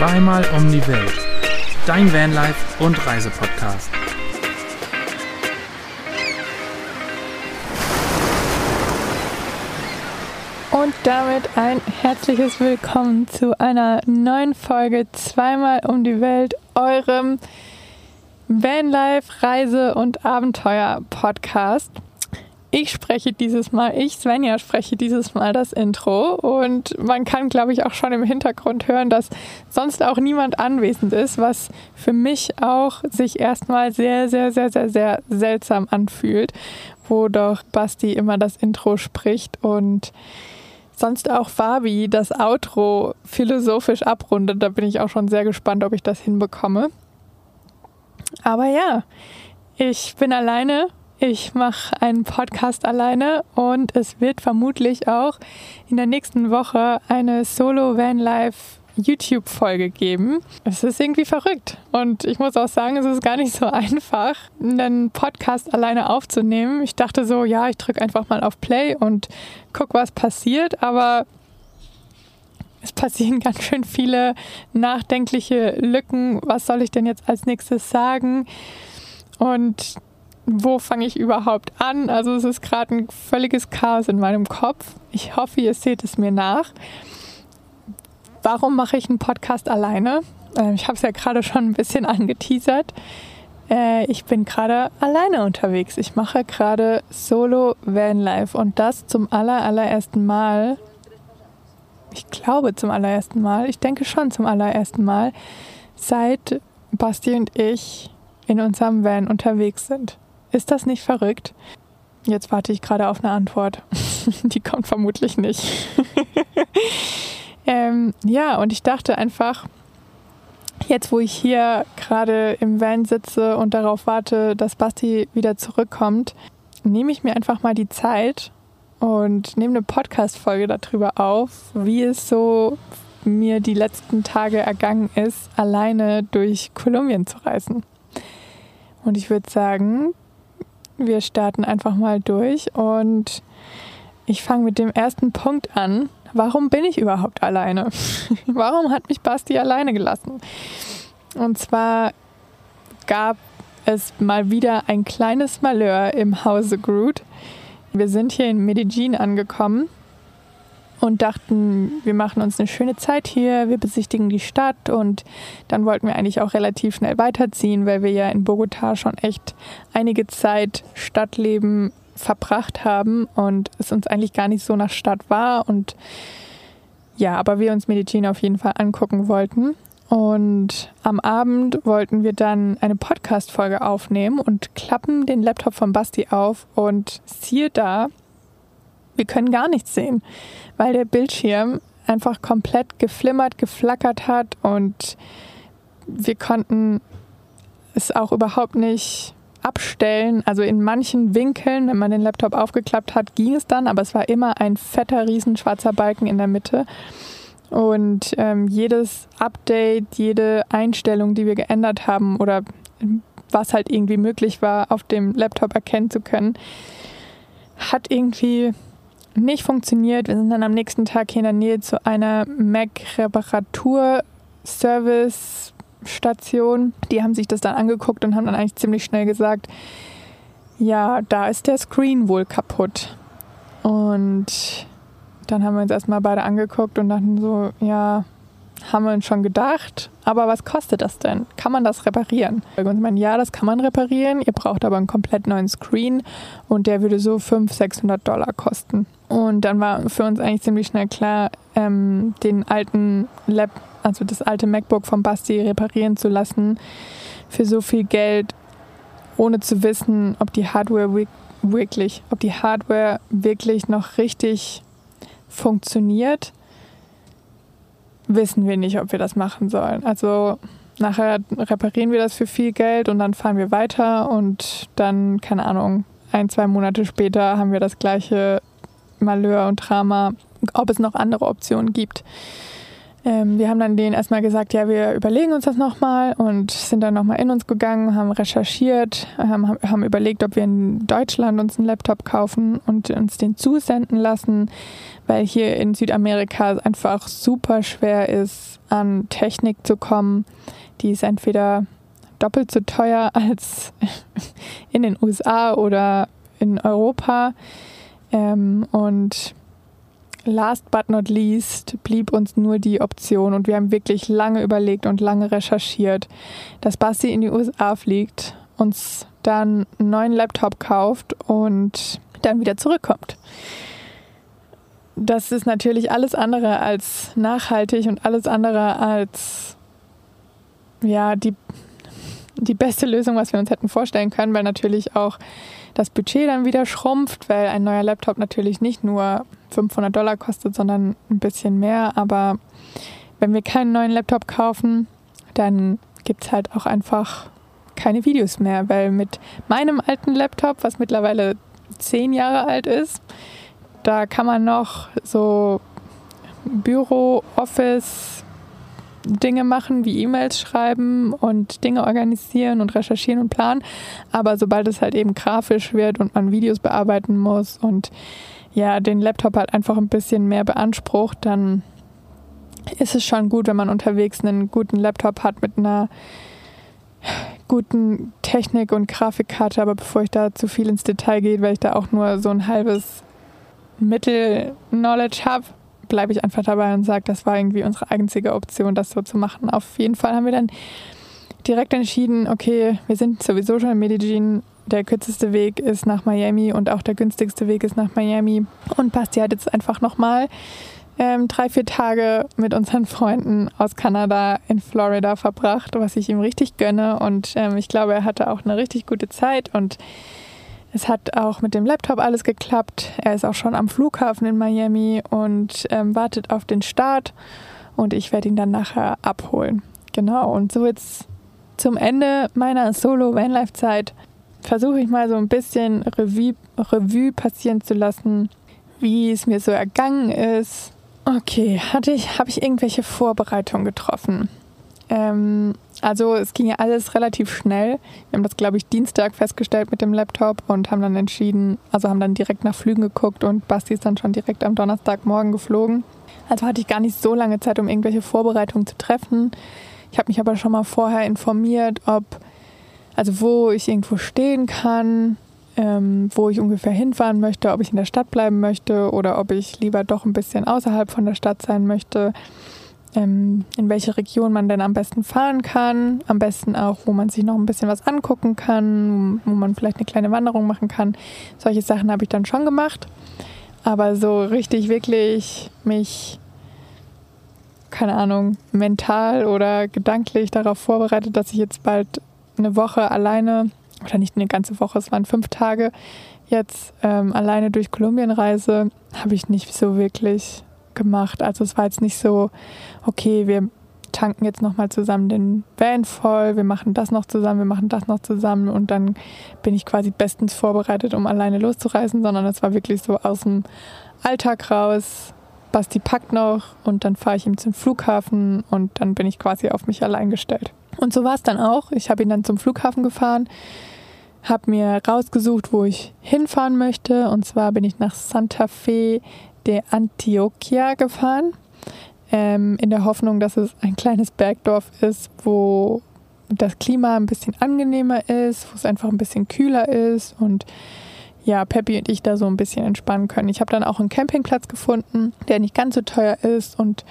Zweimal um die Welt. Dein Vanlife und Reisepodcast. Und damit ein herzliches Willkommen zu einer neuen Folge Zweimal um die Welt, eurem Vanlife Reise- und Abenteuer-Podcast. Ich spreche dieses Mal, ich, Svenja, spreche dieses Mal das Intro und man kann, glaube ich, auch schon im Hintergrund hören, dass sonst auch niemand anwesend ist, was für mich auch sich erstmal sehr, sehr, sehr, sehr, sehr seltsam anfühlt, wo doch Basti immer das Intro spricht und sonst auch Fabi das Outro philosophisch abrundet. Da bin ich auch schon sehr gespannt, ob ich das hinbekomme. Aber ja, ich bin alleine ich mache einen Podcast alleine und es wird vermutlich auch in der nächsten Woche eine Solo Van Life YouTube-Folge geben. Es ist irgendwie verrückt. Und ich muss auch sagen, es ist gar nicht so einfach, einen Podcast alleine aufzunehmen. Ich dachte so, ja, ich drücke einfach mal auf Play und gucke, was passiert. Aber es passieren ganz schön viele nachdenkliche Lücken. Was soll ich denn jetzt als nächstes sagen? Und wo fange ich überhaupt an? Also es ist gerade ein völliges Chaos in meinem Kopf. Ich hoffe, ihr seht es mir nach. Warum mache ich einen Podcast alleine? Ähm, ich habe es ja gerade schon ein bisschen angeteasert. Äh, ich bin gerade alleine unterwegs. Ich mache gerade Solo Vanlife und das zum aller, allerersten Mal. Ich glaube zum allerersten Mal. Ich denke schon zum allerersten Mal, seit Basti und ich in unserem Van unterwegs sind. Ist das nicht verrückt? Jetzt warte ich gerade auf eine Antwort. Die kommt vermutlich nicht. ähm, ja, und ich dachte einfach, jetzt wo ich hier gerade im Van sitze und darauf warte, dass Basti wieder zurückkommt, nehme ich mir einfach mal die Zeit und nehme eine Podcast-Folge darüber auf, wie es so mir die letzten Tage ergangen ist, alleine durch Kolumbien zu reisen. Und ich würde sagen, wir starten einfach mal durch und ich fange mit dem ersten Punkt an. Warum bin ich überhaupt alleine? Warum hat mich Basti alleine gelassen? Und zwar gab es mal wieder ein kleines Malheur im Hause Groot. Wir sind hier in Medellin angekommen und dachten, wir machen uns eine schöne Zeit hier, wir besichtigen die Stadt und dann wollten wir eigentlich auch relativ schnell weiterziehen, weil wir ja in Bogota schon echt einige Zeit Stadtleben verbracht haben und es uns eigentlich gar nicht so nach Stadt war und ja, aber wir uns Medellin auf jeden Fall angucken wollten. Und am Abend wollten wir dann eine Podcast-Folge aufnehmen und klappen den Laptop von Basti auf und siehe da, wir können gar nichts sehen, weil der Bildschirm einfach komplett geflimmert, geflackert hat und wir konnten es auch überhaupt nicht abstellen. Also in manchen Winkeln, wenn man den Laptop aufgeklappt hat, ging es dann, aber es war immer ein fetter, riesenschwarzer Balken in der Mitte. Und ähm, jedes Update, jede Einstellung, die wir geändert haben oder was halt irgendwie möglich war, auf dem Laptop erkennen zu können, hat irgendwie nicht funktioniert. Wir sind dann am nächsten Tag hier in der Nähe zu einer Mac-Reparatur-Service-Station. Die haben sich das dann angeguckt und haben dann eigentlich ziemlich schnell gesagt, ja, da ist der Screen wohl kaputt. Und dann haben wir uns erstmal beide angeguckt und dachten so, ja, haben wir uns schon gedacht. Aber was kostet das denn? Kann man das reparieren? Und ich meine, ja, das kann man reparieren. Ihr braucht aber einen komplett neuen Screen und der würde so 500, 600 Dollar kosten. Und dann war für uns eigentlich ziemlich schnell klar, ähm, den alten Lab, also das alte MacBook von Basti reparieren zu lassen für so viel Geld, ohne zu wissen, ob die Hardware wirklich, ob die Hardware wirklich noch richtig funktioniert wissen wir nicht, ob wir das machen sollen. Also nachher reparieren wir das für viel Geld und dann fahren wir weiter und dann, keine Ahnung, ein, zwei Monate später haben wir das gleiche Malheur und Drama, ob es noch andere Optionen gibt. Ähm, wir haben dann denen erstmal gesagt, ja, wir überlegen uns das nochmal und sind dann nochmal in uns gegangen, haben recherchiert, haben, haben überlegt, ob wir in Deutschland uns einen Laptop kaufen und uns den zusenden lassen, weil hier in Südamerika es einfach super schwer ist, an Technik zu kommen. Die ist entweder doppelt so teuer als in den USA oder in Europa. Ähm, und last but not least blieb uns nur die Option und wir haben wirklich lange überlegt und lange recherchiert, dass Basti in die USA fliegt, uns dann einen neuen Laptop kauft und dann wieder zurückkommt. Das ist natürlich alles andere als nachhaltig und alles andere als ja, die, die beste Lösung, was wir uns hätten vorstellen können, weil natürlich auch das Budget dann wieder schrumpft, weil ein neuer Laptop natürlich nicht nur 500 Dollar kostet, sondern ein bisschen mehr. Aber wenn wir keinen neuen Laptop kaufen, dann gibt es halt auch einfach keine Videos mehr, weil mit meinem alten Laptop, was mittlerweile zehn Jahre alt ist, da kann man noch so Büro, Office, Dinge machen, wie E-Mails schreiben und Dinge organisieren und recherchieren und planen. Aber sobald es halt eben grafisch wird und man Videos bearbeiten muss und ja, den Laptop halt einfach ein bisschen mehr beansprucht, dann ist es schon gut, wenn man unterwegs einen guten Laptop hat mit einer guten Technik und Grafikkarte. Aber bevor ich da zu viel ins Detail gehe, weil ich da auch nur so ein halbes Mittel-Knowledge habe, bleibe ich einfach dabei und sage, das war irgendwie unsere einzige Option, das so zu machen. Auf jeden Fall haben wir dann direkt entschieden, okay, wir sind sowieso schon in Medellin. Der kürzeste Weg ist nach Miami und auch der günstigste Weg ist nach Miami. Und Basti hat jetzt einfach nochmal ähm, drei, vier Tage mit unseren Freunden aus Kanada in Florida verbracht, was ich ihm richtig gönne. Und ähm, ich glaube, er hatte auch eine richtig gute Zeit und es hat auch mit dem Laptop alles geklappt. Er ist auch schon am Flughafen in Miami und ähm, wartet auf den Start. Und ich werde ihn dann nachher abholen. Genau. Und so jetzt zum Ende meiner Solo-Vanlife-Zeit versuche ich mal so ein bisschen Revue, Revue passieren zu lassen, wie es mir so ergangen ist. Okay, hatte ich, habe ich irgendwelche Vorbereitungen getroffen? Ähm, also es ging ja alles relativ schnell. Wir haben das, glaube ich, Dienstag festgestellt mit dem Laptop und haben dann entschieden, also haben dann direkt nach Flügen geguckt und Basti ist dann schon direkt am Donnerstagmorgen geflogen. Also hatte ich gar nicht so lange Zeit, um irgendwelche Vorbereitungen zu treffen. Ich habe mich aber schon mal vorher informiert, ob, also wo ich irgendwo stehen kann, ähm, wo ich ungefähr hinfahren möchte, ob ich in der Stadt bleiben möchte oder ob ich lieber doch ein bisschen außerhalb von der Stadt sein möchte ähm, in welche Region man denn am besten fahren kann. Am besten auch, wo man sich noch ein bisschen was angucken kann, wo man vielleicht eine kleine Wanderung machen kann. Solche Sachen habe ich dann schon gemacht. Aber so richtig, wirklich mich, keine Ahnung, mental oder gedanklich darauf vorbereitet, dass ich jetzt bald eine Woche alleine, oder nicht eine ganze Woche, es waren fünf Tage, jetzt ähm, alleine durch Kolumbien reise, habe ich nicht so wirklich gemacht. Also es war jetzt nicht so, okay, wir tanken jetzt nochmal zusammen den Van voll, wir machen das noch zusammen, wir machen das noch zusammen und dann bin ich quasi bestens vorbereitet, um alleine loszureisen, sondern es war wirklich so aus dem Alltag raus. Basti packt noch und dann fahre ich ihm zum Flughafen und dann bin ich quasi auf mich allein gestellt. Und so war es dann auch. Ich habe ihn dann zum Flughafen gefahren, habe mir rausgesucht, wo ich hinfahren möchte. Und zwar bin ich nach Santa Fe de Antioquia gefahren, ähm, in der Hoffnung, dass es ein kleines Bergdorf ist, wo das Klima ein bisschen angenehmer ist, wo es einfach ein bisschen kühler ist und ja, Peppy und ich da so ein bisschen entspannen können. Ich habe dann auch einen Campingplatz gefunden, der nicht ganz so teuer ist und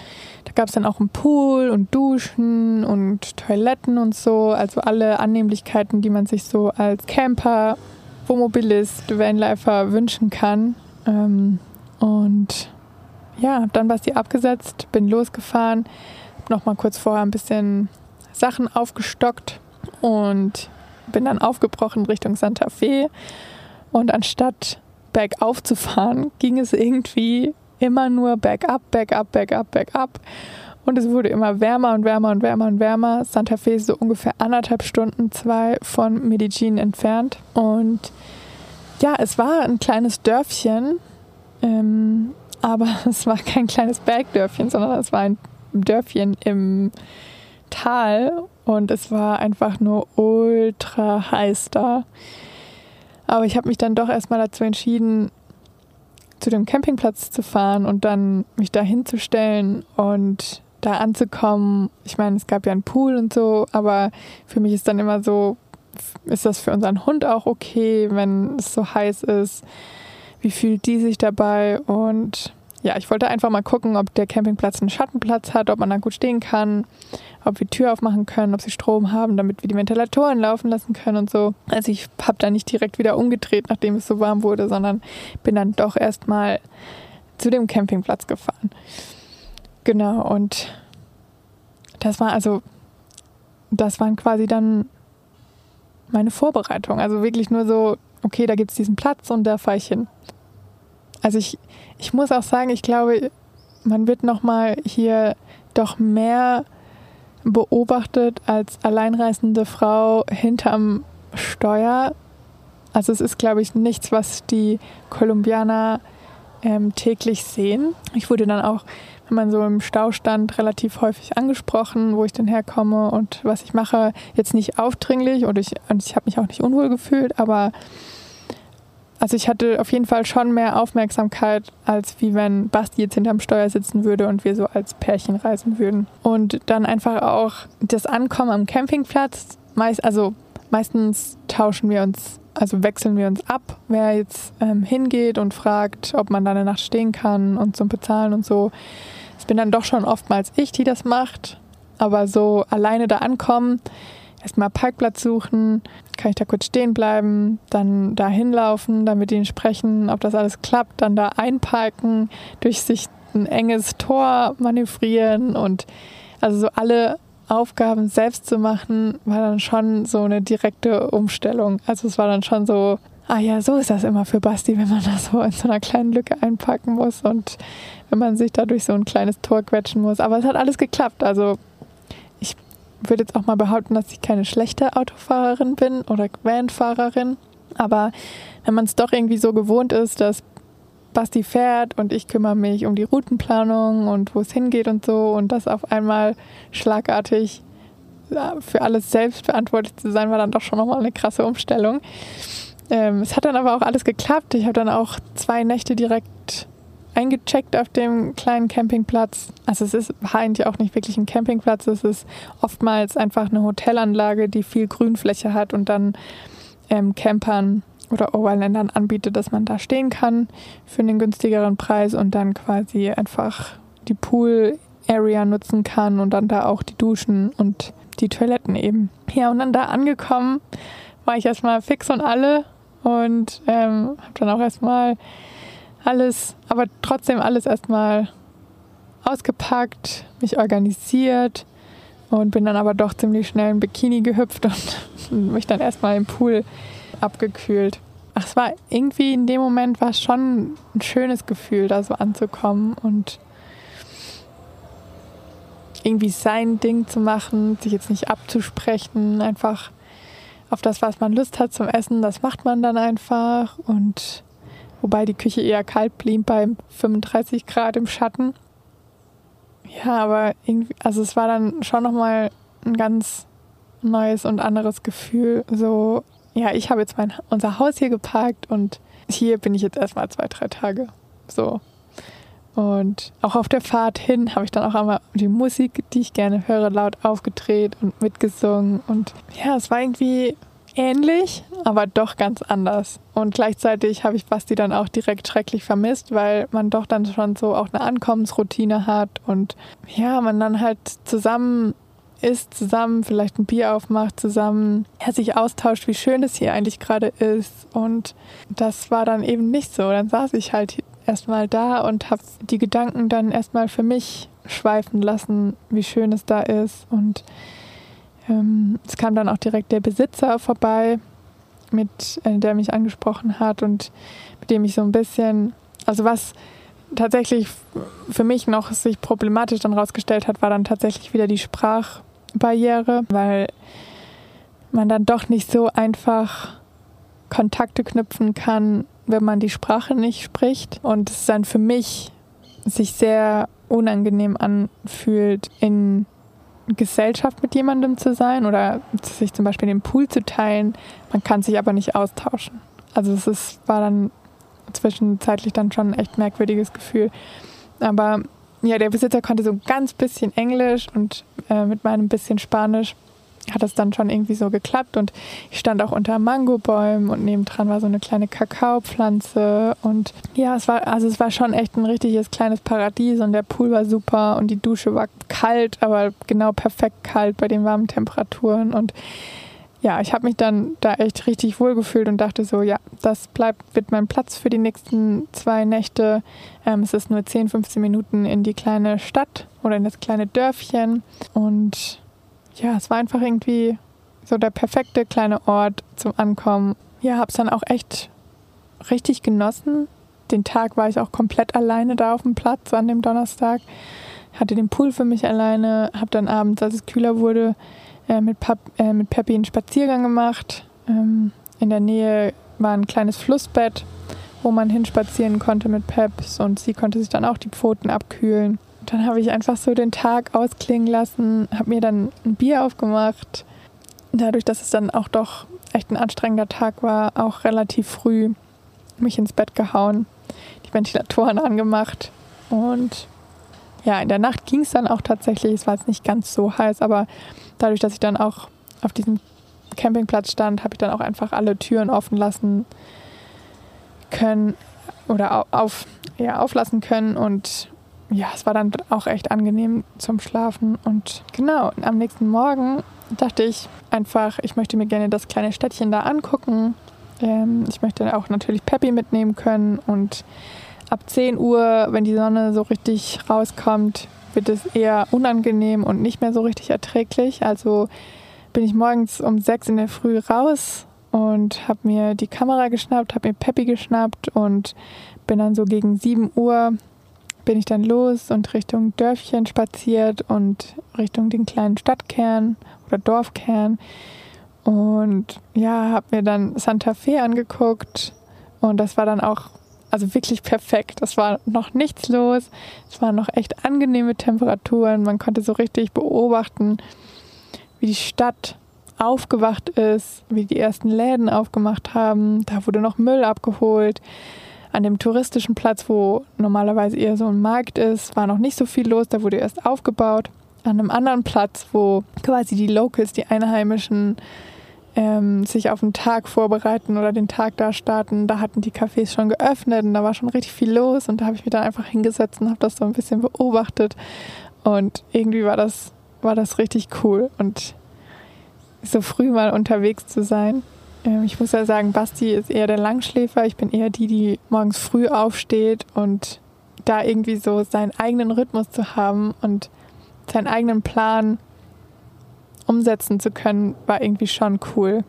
da gab es dann auch einen Pool und Duschen und Toiletten und so, also alle Annehmlichkeiten, die man sich so als Camper, Wohnmobilist, Vanlifer wünschen kann. Ähm, und ja, dann war sie abgesetzt, bin losgefahren, noch mal kurz vorher ein bisschen Sachen aufgestockt und bin dann aufgebrochen Richtung Santa Fe. Und anstatt bergauf zu fahren, ging es irgendwie immer nur bergab, bergab, bergab, bergab. Und es wurde immer wärmer und wärmer und wärmer und wärmer. Santa Fe ist so ungefähr anderthalb Stunden, zwei von Medellin entfernt. Und ja, es war ein kleines Dörfchen, ähm, aber es war kein kleines Bergdörfchen, sondern es war ein Dörfchen im Tal und es war einfach nur ultra heiß da. Aber ich habe mich dann doch erstmal dazu entschieden, zu dem Campingplatz zu fahren und dann mich da hinzustellen und da anzukommen. Ich meine, es gab ja einen Pool und so, aber für mich ist dann immer so, ist das für unseren Hund auch okay, wenn es so heiß ist? Wie fühlt die sich dabei? Und ja, ich wollte einfach mal gucken, ob der Campingplatz einen Schattenplatz hat, ob man da gut stehen kann, ob wir Tür aufmachen können, ob sie Strom haben, damit wir die Ventilatoren laufen lassen können und so. Also ich habe da nicht direkt wieder umgedreht, nachdem es so warm wurde, sondern bin dann doch erstmal zu dem Campingplatz gefahren. Genau, und das war also, das waren quasi dann meine Vorbereitung. Also wirklich nur so, okay, da gibt es diesen Platz und da fahre ich hin. Also ich, ich muss auch sagen, ich glaube, man wird nochmal hier doch mehr beobachtet als alleinreisende Frau hinterm Steuer. Also es ist, glaube ich, nichts, was die Kolumbianer ähm, täglich sehen. Ich wurde dann auch, wenn man so im Stau stand, relativ häufig angesprochen, wo ich denn herkomme und was ich mache. Jetzt nicht aufdringlich und ich, und ich habe mich auch nicht unwohl gefühlt, aber also ich hatte auf jeden Fall schon mehr Aufmerksamkeit, als wie wenn Basti jetzt hinterm Steuer sitzen würde und wir so als Pärchen reisen würden. Und dann einfach auch das Ankommen am Campingplatz. Meist, also meistens tauschen wir uns, also wechseln wir uns ab, wer jetzt ähm, hingeht und fragt, ob man da eine Nacht stehen kann und zum Bezahlen und so. Es bin dann doch schon oftmals ich, die das macht. Aber so alleine da ankommen, erstmal Parkplatz suchen, kann ich da kurz stehen bleiben, dann da hinlaufen, dann mit ihnen sprechen, ob das alles klappt, dann da einparken, durch sich ein enges Tor manövrieren und also so alle Aufgaben selbst zu machen, war dann schon so eine direkte Umstellung. Also es war dann schon so, ah ja, so ist das immer für Basti, wenn man da so in so einer kleinen Lücke einpacken muss und wenn man sich da durch so ein kleines Tor quetschen muss. Aber es hat alles geklappt. Also würde jetzt auch mal behaupten, dass ich keine schlechte Autofahrerin bin oder Vanfahrerin. Aber wenn man es doch irgendwie so gewohnt ist, dass Basti fährt und ich kümmere mich um die Routenplanung und wo es hingeht und so und das auf einmal schlagartig für alles selbst verantwortlich zu sein, war dann doch schon nochmal eine krasse Umstellung. Ähm, es hat dann aber auch alles geklappt. Ich habe dann auch zwei Nächte direkt eingecheckt auf dem kleinen Campingplatz. Also es ist eigentlich auch nicht wirklich ein Campingplatz, es ist oftmals einfach eine Hotelanlage, die viel Grünfläche hat und dann ähm, Campern oder Overländern anbietet, dass man da stehen kann für einen günstigeren Preis und dann quasi einfach die Pool-Area nutzen kann und dann da auch die Duschen und die Toiletten eben. Ja, und dann da angekommen war ich erstmal fix und alle und ähm, habe dann auch erstmal alles, aber trotzdem alles erstmal ausgepackt, mich organisiert und bin dann aber doch ziemlich schnell in Bikini gehüpft und mich dann erstmal im Pool abgekühlt. Ach, es war irgendwie in dem Moment war es schon ein schönes Gefühl, da so anzukommen und irgendwie sein Ding zu machen, sich jetzt nicht abzusprechen, einfach auf das, was man Lust hat zum Essen, das macht man dann einfach und wobei die Küche eher kalt blieb bei 35 Grad im Schatten. Ja, aber irgendwie, also es war dann schon nochmal ein ganz neues und anderes Gefühl. So, ja, ich habe jetzt mein, unser Haus hier geparkt und hier bin ich jetzt erstmal zwei, drei Tage. So. Und auch auf der Fahrt hin habe ich dann auch einmal die Musik, die ich gerne höre, laut aufgedreht und mitgesungen. Und ja, es war irgendwie ähnlich, aber doch ganz anders. Und gleichzeitig habe ich Basti dann auch direkt schrecklich vermisst, weil man doch dann schon so auch eine Ankommensroutine hat und ja, man dann halt zusammen isst, zusammen vielleicht ein Bier aufmacht, zusammen ja, sich austauscht, wie schön es hier eigentlich gerade ist. Und das war dann eben nicht so. Dann saß ich halt erstmal da und habe die Gedanken dann erstmal für mich schweifen lassen, wie schön es da ist und ähm, es kam dann auch direkt der Besitzer vorbei, mit, äh, der mich angesprochen hat und mit dem ich so ein bisschen, also was tatsächlich für mich noch sich problematisch dann rausgestellt hat, war dann tatsächlich wieder die Sprachbarriere, weil man dann doch nicht so einfach Kontakte knüpfen kann, wenn man die Sprache nicht spricht. Und es dann für mich sich sehr unangenehm anfühlt, in Gesellschaft mit jemandem zu sein oder sich zum Beispiel den Pool zu teilen. Man kann sich aber nicht austauschen. Also es ist, war dann zwischenzeitlich dann schon ein echt merkwürdiges Gefühl. Aber ja, der Besitzer konnte so ein ganz bisschen Englisch und äh, mit meinem bisschen Spanisch hat es dann schon irgendwie so geklappt und ich stand auch unter Mangobäumen und nebendran war so eine kleine Kakaopflanze und ja, es war also es war schon echt ein richtiges kleines Paradies und der Pool war super und die Dusche war kalt, aber genau perfekt kalt bei den warmen Temperaturen und ja, ich habe mich dann da echt richtig wohl gefühlt und dachte so, ja, das bleibt, wird mein Platz für die nächsten zwei Nächte. Ähm, es ist nur 10, 15 Minuten in die kleine Stadt oder in das kleine Dörfchen und ja, es war einfach irgendwie so der perfekte kleine Ort zum Ankommen. Ja, habe es dann auch echt richtig genossen. Den Tag war ich auch komplett alleine da auf dem Platz an dem Donnerstag. Hatte den Pool für mich alleine, habe dann abends, als es kühler wurde, äh, mit, Pap äh, mit Peppi einen Spaziergang gemacht. Ähm, in der Nähe war ein kleines Flussbett, wo man hinspazieren konnte mit Peps und sie konnte sich dann auch die Pfoten abkühlen dann habe ich einfach so den Tag ausklingen lassen, habe mir dann ein Bier aufgemacht. Dadurch, dass es dann auch doch echt ein anstrengender Tag war, auch relativ früh mich ins Bett gehauen, die Ventilatoren angemacht und ja, in der Nacht ging es dann auch tatsächlich. Es war jetzt nicht ganz so heiß, aber dadurch, dass ich dann auch auf diesem Campingplatz stand, habe ich dann auch einfach alle Türen offen lassen können oder auf, ja, auflassen können und ja, es war dann auch echt angenehm zum Schlafen. Und genau, am nächsten Morgen dachte ich einfach, ich möchte mir gerne das kleine Städtchen da angucken. Ähm, ich möchte auch natürlich Peppy mitnehmen können. Und ab 10 Uhr, wenn die Sonne so richtig rauskommt, wird es eher unangenehm und nicht mehr so richtig erträglich. Also bin ich morgens um 6 in der Früh raus und habe mir die Kamera geschnappt, habe mir Peppy geschnappt und bin dann so gegen 7 Uhr bin ich dann los und Richtung Dörfchen spaziert und Richtung den kleinen Stadtkern oder Dorfkern. Und ja, habe mir dann Santa Fe angeguckt und das war dann auch also wirklich perfekt. Es war noch nichts los. Es waren noch echt angenehme Temperaturen. Man konnte so richtig beobachten, wie die Stadt aufgewacht ist, wie die ersten Läden aufgemacht haben. Da wurde noch Müll abgeholt. An dem touristischen Platz, wo normalerweise eher so ein Markt ist, war noch nicht so viel los, da wurde erst aufgebaut. An einem anderen Platz, wo quasi die Locals, die Einheimischen, ähm, sich auf den Tag vorbereiten oder den Tag da starten, da hatten die Cafés schon geöffnet und da war schon richtig viel los und da habe ich mich dann einfach hingesetzt und habe das so ein bisschen beobachtet und irgendwie war das, war das richtig cool und so früh mal unterwegs zu sein ich muss ja sagen, Basti ist eher der Langschläfer. Ich bin eher die, die morgens früh aufsteht und da irgendwie so seinen eigenen Rhythmus zu haben und seinen eigenen Plan umsetzen zu können, war irgendwie schon cool.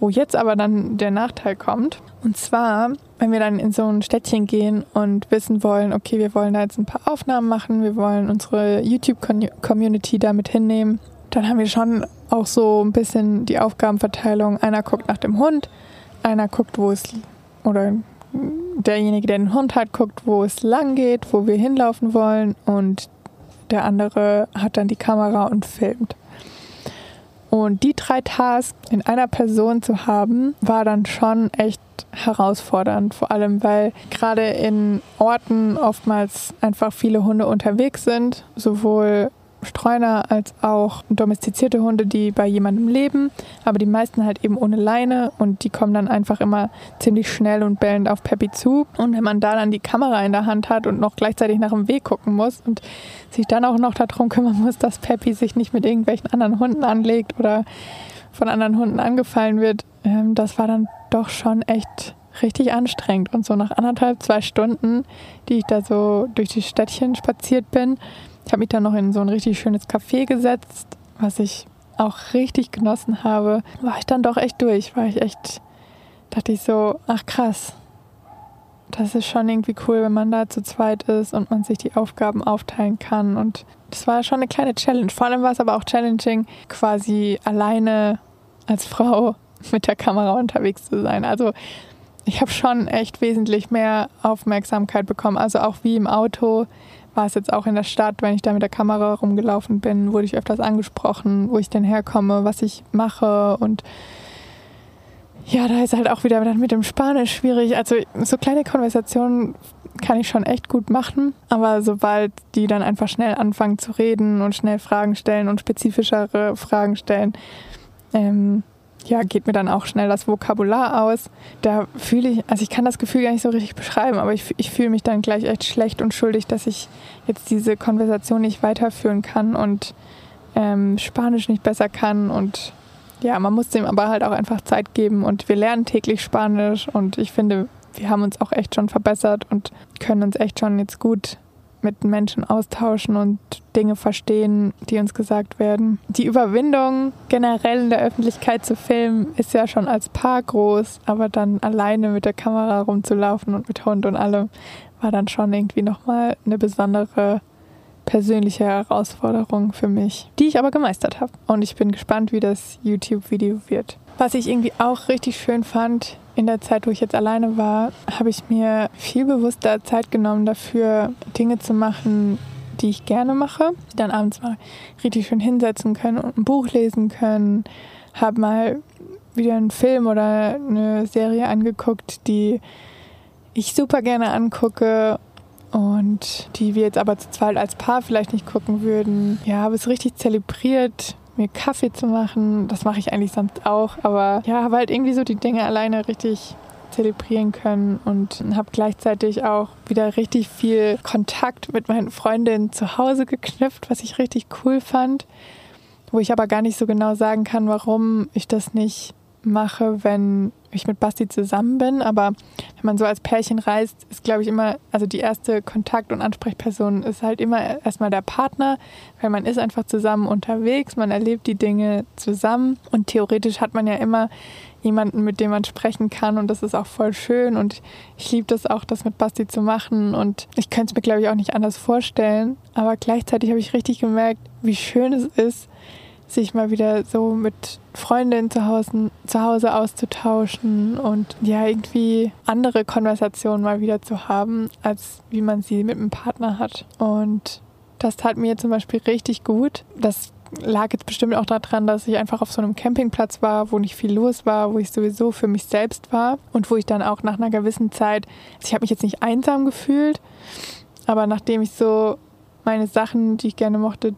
Wo jetzt aber dann der Nachteil kommt, und zwar, wenn wir dann in so ein Städtchen gehen und wissen wollen, okay, wir wollen da jetzt ein paar Aufnahmen machen, wir wollen unsere YouTube-Community damit hinnehmen, dann haben wir schon auch so ein bisschen die Aufgabenverteilung. Einer guckt nach dem Hund, einer guckt, wo es, oder derjenige, der den Hund hat, guckt, wo es lang geht, wo wir hinlaufen wollen und der andere hat dann die Kamera und filmt. Und die drei Tasks in einer Person zu haben, war dann schon echt herausfordernd. Vor allem, weil gerade in Orten oftmals einfach viele Hunde unterwegs sind, sowohl Streuner als auch domestizierte Hunde, die bei jemandem leben, aber die meisten halt eben ohne Leine und die kommen dann einfach immer ziemlich schnell und bellend auf Peppy zu. Und wenn man da dann die Kamera in der Hand hat und noch gleichzeitig nach dem Weg gucken muss und sich dann auch noch darum kümmern muss, dass Peppy sich nicht mit irgendwelchen anderen Hunden anlegt oder von anderen Hunden angefallen wird, ähm, das war dann doch schon echt richtig anstrengend. Und so nach anderthalb, zwei Stunden, die ich da so durch die Städtchen spaziert bin, ich habe mich dann noch in so ein richtig schönes Café gesetzt, was ich auch richtig genossen habe. War ich dann doch echt durch, war ich echt, dachte ich so, ach krass. Das ist schon irgendwie cool, wenn man da zu zweit ist und man sich die Aufgaben aufteilen kann. Und das war schon eine kleine Challenge. Vor allem war es aber auch challenging, quasi alleine als Frau mit der Kamera unterwegs zu sein. Also ich habe schon echt wesentlich mehr Aufmerksamkeit bekommen. Also auch wie im Auto war es jetzt auch in der Stadt, wenn ich da mit der Kamera rumgelaufen bin, wurde ich öfters angesprochen, wo ich denn herkomme, was ich mache und ja, da ist halt auch wieder mit dem Spanisch schwierig. Also so kleine Konversationen kann ich schon echt gut machen, aber sobald die dann einfach schnell anfangen zu reden und schnell Fragen stellen und spezifischere Fragen stellen, ähm, ja, geht mir dann auch schnell das Vokabular aus. Da fühle ich, also ich kann das Gefühl gar nicht so richtig beschreiben, aber ich, ich fühle mich dann gleich echt schlecht und schuldig, dass ich jetzt diese Konversation nicht weiterführen kann und ähm, Spanisch nicht besser kann und ja, man muss dem aber halt auch einfach Zeit geben und wir lernen täglich Spanisch und ich finde, wir haben uns auch echt schon verbessert und können uns echt schon jetzt gut mit Menschen austauschen und Dinge verstehen, die uns gesagt werden. Die Überwindung, generell in der Öffentlichkeit zu filmen, ist ja schon als Paar groß, aber dann alleine mit der Kamera rumzulaufen und mit Hund und allem war dann schon irgendwie nochmal eine besondere persönliche Herausforderung für mich, die ich aber gemeistert habe. Und ich bin gespannt, wie das YouTube-Video wird. Was ich irgendwie auch richtig schön fand, in der Zeit, wo ich jetzt alleine war, habe ich mir viel bewusster Zeit genommen dafür, Dinge zu machen, die ich gerne mache. Dann abends mal richtig schön hinsetzen können und ein Buch lesen können. Habe mal wieder einen Film oder eine Serie angeguckt, die ich super gerne angucke und die wir jetzt aber zu zweit als Paar vielleicht nicht gucken würden. Ja, habe es richtig zelebriert, mir Kaffee zu machen. Das mache ich eigentlich sonst auch, aber ja, habe halt irgendwie so die Dinge alleine richtig zelebrieren können und habe gleichzeitig auch wieder richtig viel Kontakt mit meinen Freundinnen zu Hause geknüpft, was ich richtig cool fand, wo ich aber gar nicht so genau sagen kann, warum ich das nicht mache, wenn ich mit Basti zusammen bin. Aber wenn man so als Pärchen reist, ist, glaube ich, immer, also die erste Kontakt- und Ansprechperson ist halt immer erstmal der Partner, weil man ist einfach zusammen unterwegs, man erlebt die Dinge zusammen und theoretisch hat man ja immer jemanden, mit dem man sprechen kann und das ist auch voll schön und ich liebe das auch, das mit Basti zu machen und ich könnte es mir, glaube ich, auch nicht anders vorstellen. Aber gleichzeitig habe ich richtig gemerkt, wie schön es ist, sich mal wieder so mit Freundinnen zu Hause, zu Hause auszutauschen und ja, irgendwie andere Konversationen mal wieder zu haben, als wie man sie mit einem Partner hat. Und das tat mir zum Beispiel richtig gut. Das lag jetzt bestimmt auch daran, dass ich einfach auf so einem Campingplatz war, wo nicht viel los war, wo ich sowieso für mich selbst war und wo ich dann auch nach einer gewissen Zeit, also ich habe mich jetzt nicht einsam gefühlt, aber nachdem ich so meine Sachen, die ich gerne mochte,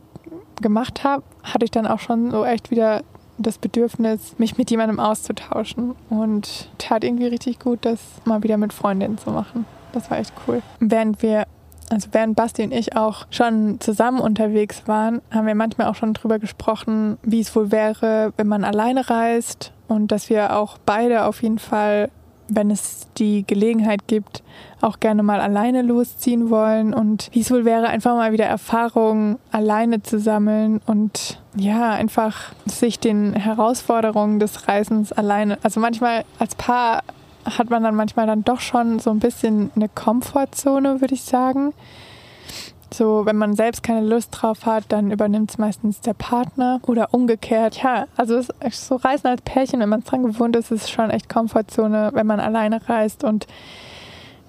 gemacht habe, hatte ich dann auch schon so echt wieder das Bedürfnis, mich mit jemandem auszutauschen. Und tat irgendwie richtig gut, das mal wieder mit Freundinnen zu machen. Das war echt cool. Während wir, also während Basti und ich auch schon zusammen unterwegs waren, haben wir manchmal auch schon drüber gesprochen, wie es wohl wäre, wenn man alleine reist und dass wir auch beide auf jeden Fall wenn es die Gelegenheit gibt, auch gerne mal alleine losziehen wollen und wie es wohl wäre, einfach mal wieder Erfahrungen alleine zu sammeln und ja, einfach sich den Herausforderungen des Reisens alleine, also manchmal als Paar hat man dann manchmal dann doch schon so ein bisschen eine Komfortzone, würde ich sagen. So, wenn man selbst keine Lust drauf hat, dann übernimmt es meistens der Partner oder umgekehrt. Ja, also so Reisen als Pärchen, wenn man es dran gewohnt ist, ist schon echt Komfortzone, wenn man alleine reist und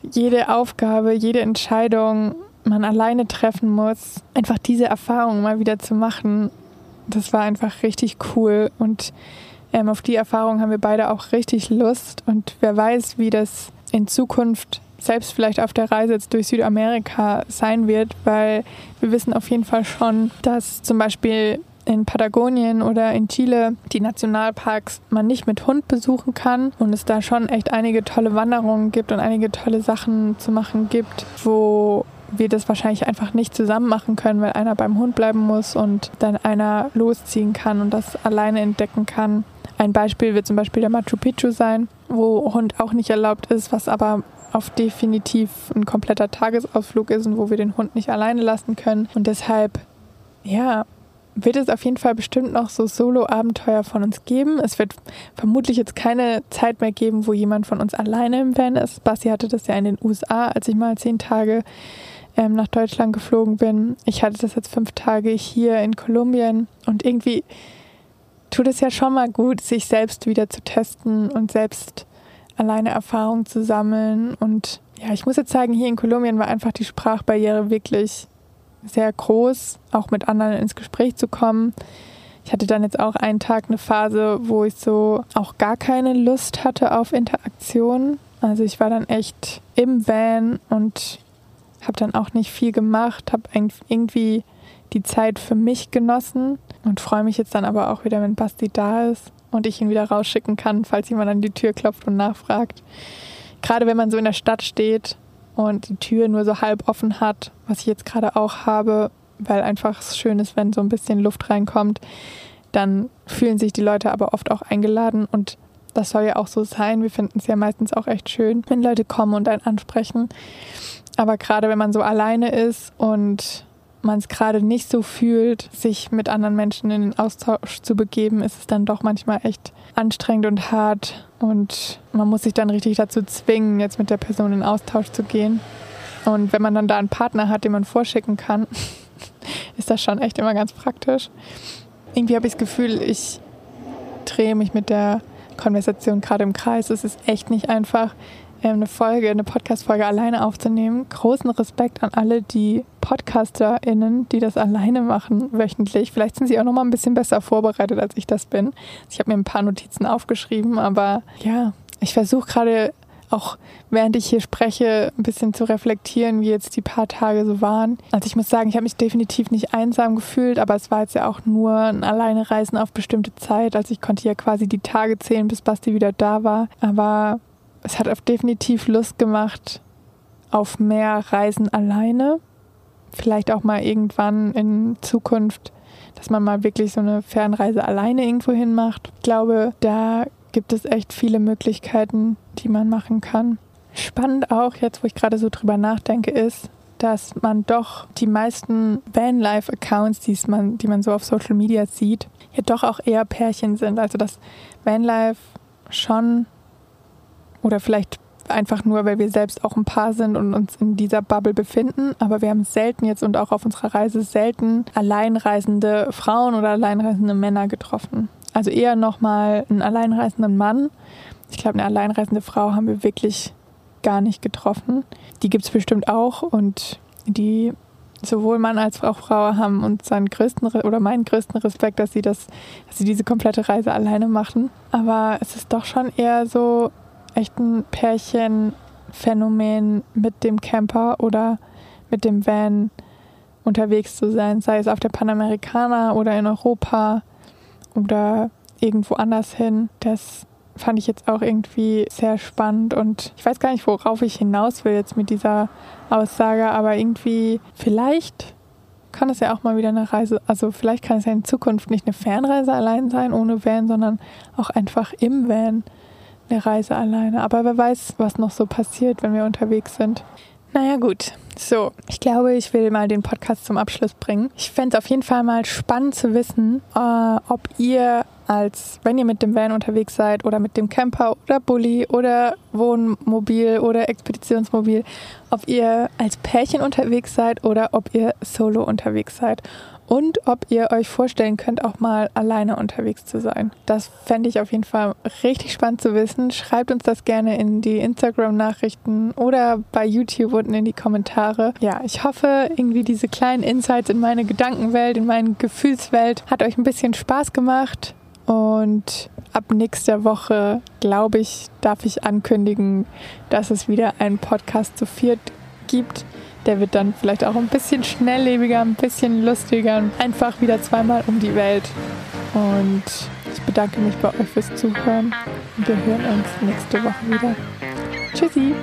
jede Aufgabe, jede Entscheidung man alleine treffen muss. Einfach diese Erfahrung mal wieder zu machen, das war einfach richtig cool und ähm, auf die Erfahrung haben wir beide auch richtig Lust und wer weiß, wie das in Zukunft selbst vielleicht auf der Reise jetzt durch Südamerika sein wird, weil wir wissen auf jeden Fall schon, dass zum Beispiel in Patagonien oder in Chile die Nationalparks man nicht mit Hund besuchen kann und es da schon echt einige tolle Wanderungen gibt und einige tolle Sachen zu machen gibt, wo wir das wahrscheinlich einfach nicht zusammen machen können, weil einer beim Hund bleiben muss und dann einer losziehen kann und das alleine entdecken kann. Ein Beispiel wird zum Beispiel der Machu Picchu sein, wo Hund auch nicht erlaubt ist, was aber auf definitiv ein kompletter Tagesausflug ist und wo wir den Hund nicht alleine lassen können. Und deshalb, ja, wird es auf jeden Fall bestimmt noch so Solo-Abenteuer von uns geben. Es wird vermutlich jetzt keine Zeit mehr geben, wo jemand von uns alleine im Van ist. Basti hatte das ja in den USA, als ich mal zehn Tage ähm, nach Deutschland geflogen bin. Ich hatte das jetzt fünf Tage hier in Kolumbien und irgendwie tut es ja schon mal gut, sich selbst wieder zu testen und selbst alleine Erfahrung zu sammeln. Und ja, ich muss jetzt sagen, hier in Kolumbien war einfach die Sprachbarriere wirklich sehr groß, auch mit anderen ins Gespräch zu kommen. Ich hatte dann jetzt auch einen Tag eine Phase, wo ich so auch gar keine Lust hatte auf Interaktion. Also ich war dann echt im Van und habe dann auch nicht viel gemacht, habe irgendwie die Zeit für mich genossen und freue mich jetzt dann aber auch wieder, wenn Basti da ist und ich ihn wieder rausschicken kann, falls jemand an die Tür klopft und nachfragt. Gerade wenn man so in der Stadt steht und die Tür nur so halb offen hat, was ich jetzt gerade auch habe, weil einfach es schön ist, wenn so ein bisschen Luft reinkommt, dann fühlen sich die Leute aber oft auch eingeladen und das soll ja auch so sein. Wir finden es ja meistens auch echt schön, wenn Leute kommen und einen ansprechen. Aber gerade wenn man so alleine ist und man es gerade nicht so fühlt, sich mit anderen Menschen in den Austausch zu begeben, ist es dann doch manchmal echt anstrengend und hart. Und man muss sich dann richtig dazu zwingen, jetzt mit der Person in Austausch zu gehen. Und wenn man dann da einen Partner hat, den man vorschicken kann, ist das schon echt immer ganz praktisch. Irgendwie habe ich das Gefühl, ich drehe mich mit der Konversation gerade im Kreis. Es ist echt nicht einfach, eine Folge, eine Podcast-Folge alleine aufzunehmen. Großen Respekt an alle die PodcasterInnen, die das alleine machen, wöchentlich. Vielleicht sind sie auch noch mal ein bisschen besser vorbereitet, als ich das bin. Ich habe mir ein paar Notizen aufgeschrieben, aber ja, ich versuche gerade auch während ich hier spreche, ein bisschen zu reflektieren, wie jetzt die paar Tage so waren. Also ich muss sagen, ich habe mich definitiv nicht einsam gefühlt, aber es war jetzt ja auch nur ein Alleinereisen auf bestimmte Zeit. Also ich konnte ja quasi die Tage zählen, bis Basti wieder da war. Aber es hat auf definitiv Lust gemacht auf mehr Reisen alleine. Vielleicht auch mal irgendwann in Zukunft, dass man mal wirklich so eine Fernreise alleine irgendwo hin macht. Ich glaube, da gibt es echt viele Möglichkeiten, die man machen kann. Spannend auch, jetzt wo ich gerade so drüber nachdenke, ist, dass man doch die meisten Vanlife-Accounts, die man, die man so auf Social Media sieht, ja doch auch eher Pärchen sind. Also dass Vanlife schon oder vielleicht einfach nur, weil wir selbst auch ein Paar sind und uns in dieser Bubble befinden. Aber wir haben selten jetzt und auch auf unserer Reise selten alleinreisende Frauen oder alleinreisende Männer getroffen. Also eher nochmal einen alleinreisenden Mann. Ich glaube, eine alleinreisende Frau haben wir wirklich gar nicht getroffen. Die gibt es bestimmt auch und die sowohl Mann als auch Frau haben uns seinen größten oder meinen größten Respekt, dass sie das, dass sie diese komplette Reise alleine machen. Aber es ist doch schon eher so echt ein Pärchenphänomen mit dem Camper oder mit dem Van unterwegs zu sein, sei es auf der Panamericana oder in Europa oder irgendwo anders hin. Das fand ich jetzt auch irgendwie sehr spannend und ich weiß gar nicht, worauf ich hinaus will jetzt mit dieser Aussage, aber irgendwie vielleicht kann es ja auch mal wieder eine Reise, also vielleicht kann es ja in Zukunft nicht eine Fernreise allein sein ohne Van, sondern auch einfach im Van eine Reise alleine. Aber wer weiß, was noch so passiert, wenn wir unterwegs sind. Naja gut, so, ich glaube, ich will mal den Podcast zum Abschluss bringen. Ich fände es auf jeden Fall mal spannend zu wissen, äh, ob ihr als, wenn ihr mit dem Van unterwegs seid oder mit dem Camper oder Bulli oder Wohnmobil oder Expeditionsmobil, ob ihr als Pärchen unterwegs seid oder ob ihr solo unterwegs seid und ob ihr euch vorstellen könnt, auch mal alleine unterwegs zu sein. Das fände ich auf jeden Fall richtig spannend zu wissen. Schreibt uns das gerne in die Instagram-Nachrichten oder bei YouTube unten in die Kommentare. Ja, ich hoffe, irgendwie diese kleinen Insights in meine Gedankenwelt, in meine Gefühlswelt hat euch ein bisschen Spaß gemacht. Und ab nächster Woche, glaube ich, darf ich ankündigen, dass es wieder einen Podcast zu viert gibt. Der wird dann vielleicht auch ein bisschen schnelllebiger, ein bisschen lustiger und einfach wieder zweimal um die Welt. Und ich bedanke mich bei euch fürs Zuhören wir hören uns nächste Woche wieder. Tschüssi!